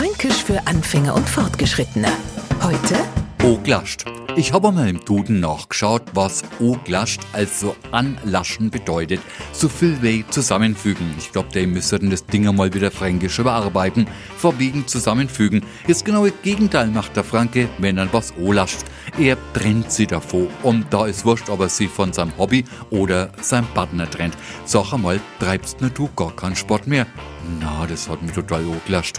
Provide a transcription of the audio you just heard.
Fränkisch für Anfänger und Fortgeschrittene. Heute Oglascht. Ich habe mal im Duden nachgeschaut, was Oglascht, also anlaschen bedeutet. So viel wie zusammenfügen. Ich glaube, der müssten das Ding mal wieder fränkisch überarbeiten. Vorwiegend zusammenfügen. Das genaue Gegenteil macht der Franke, wenn er was olascht. Er trennt sie davor. Und da ist wurscht, ob er sie von seinem Hobby oder seinem Partner trennt. Sag einmal, treibst nur du gar keinen Sport mehr? Na, das hat mich total oglascht.